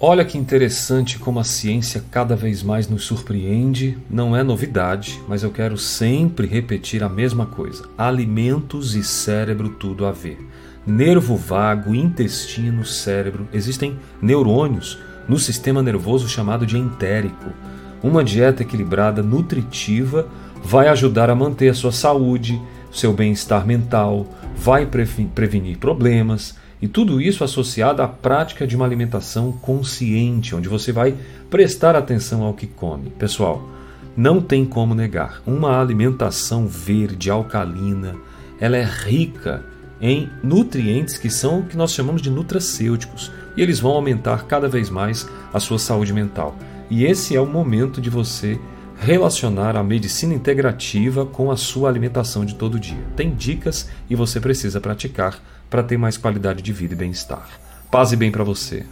Olha que interessante como a ciência cada vez mais nos surpreende. Não é novidade, mas eu quero sempre repetir a mesma coisa: alimentos e cérebro tudo a ver. Nervo vago, intestino, cérebro. Existem neurônios no sistema nervoso chamado de entérico. Uma dieta equilibrada, nutritiva, vai ajudar a manter a sua saúde, seu bem-estar mental, vai prevenir problemas e tudo isso associado à prática de uma alimentação consciente, onde você vai prestar atenção ao que come. Pessoal, não tem como negar, uma alimentação verde, alcalina, ela é rica em nutrientes que são o que nós chamamos de nutracêuticos, e eles vão aumentar cada vez mais a sua saúde mental. E esse é o momento de você relacionar a medicina integrativa com a sua alimentação de todo dia. Tem dicas e você precisa praticar para ter mais qualidade de vida e bem-estar. Paz e bem para você.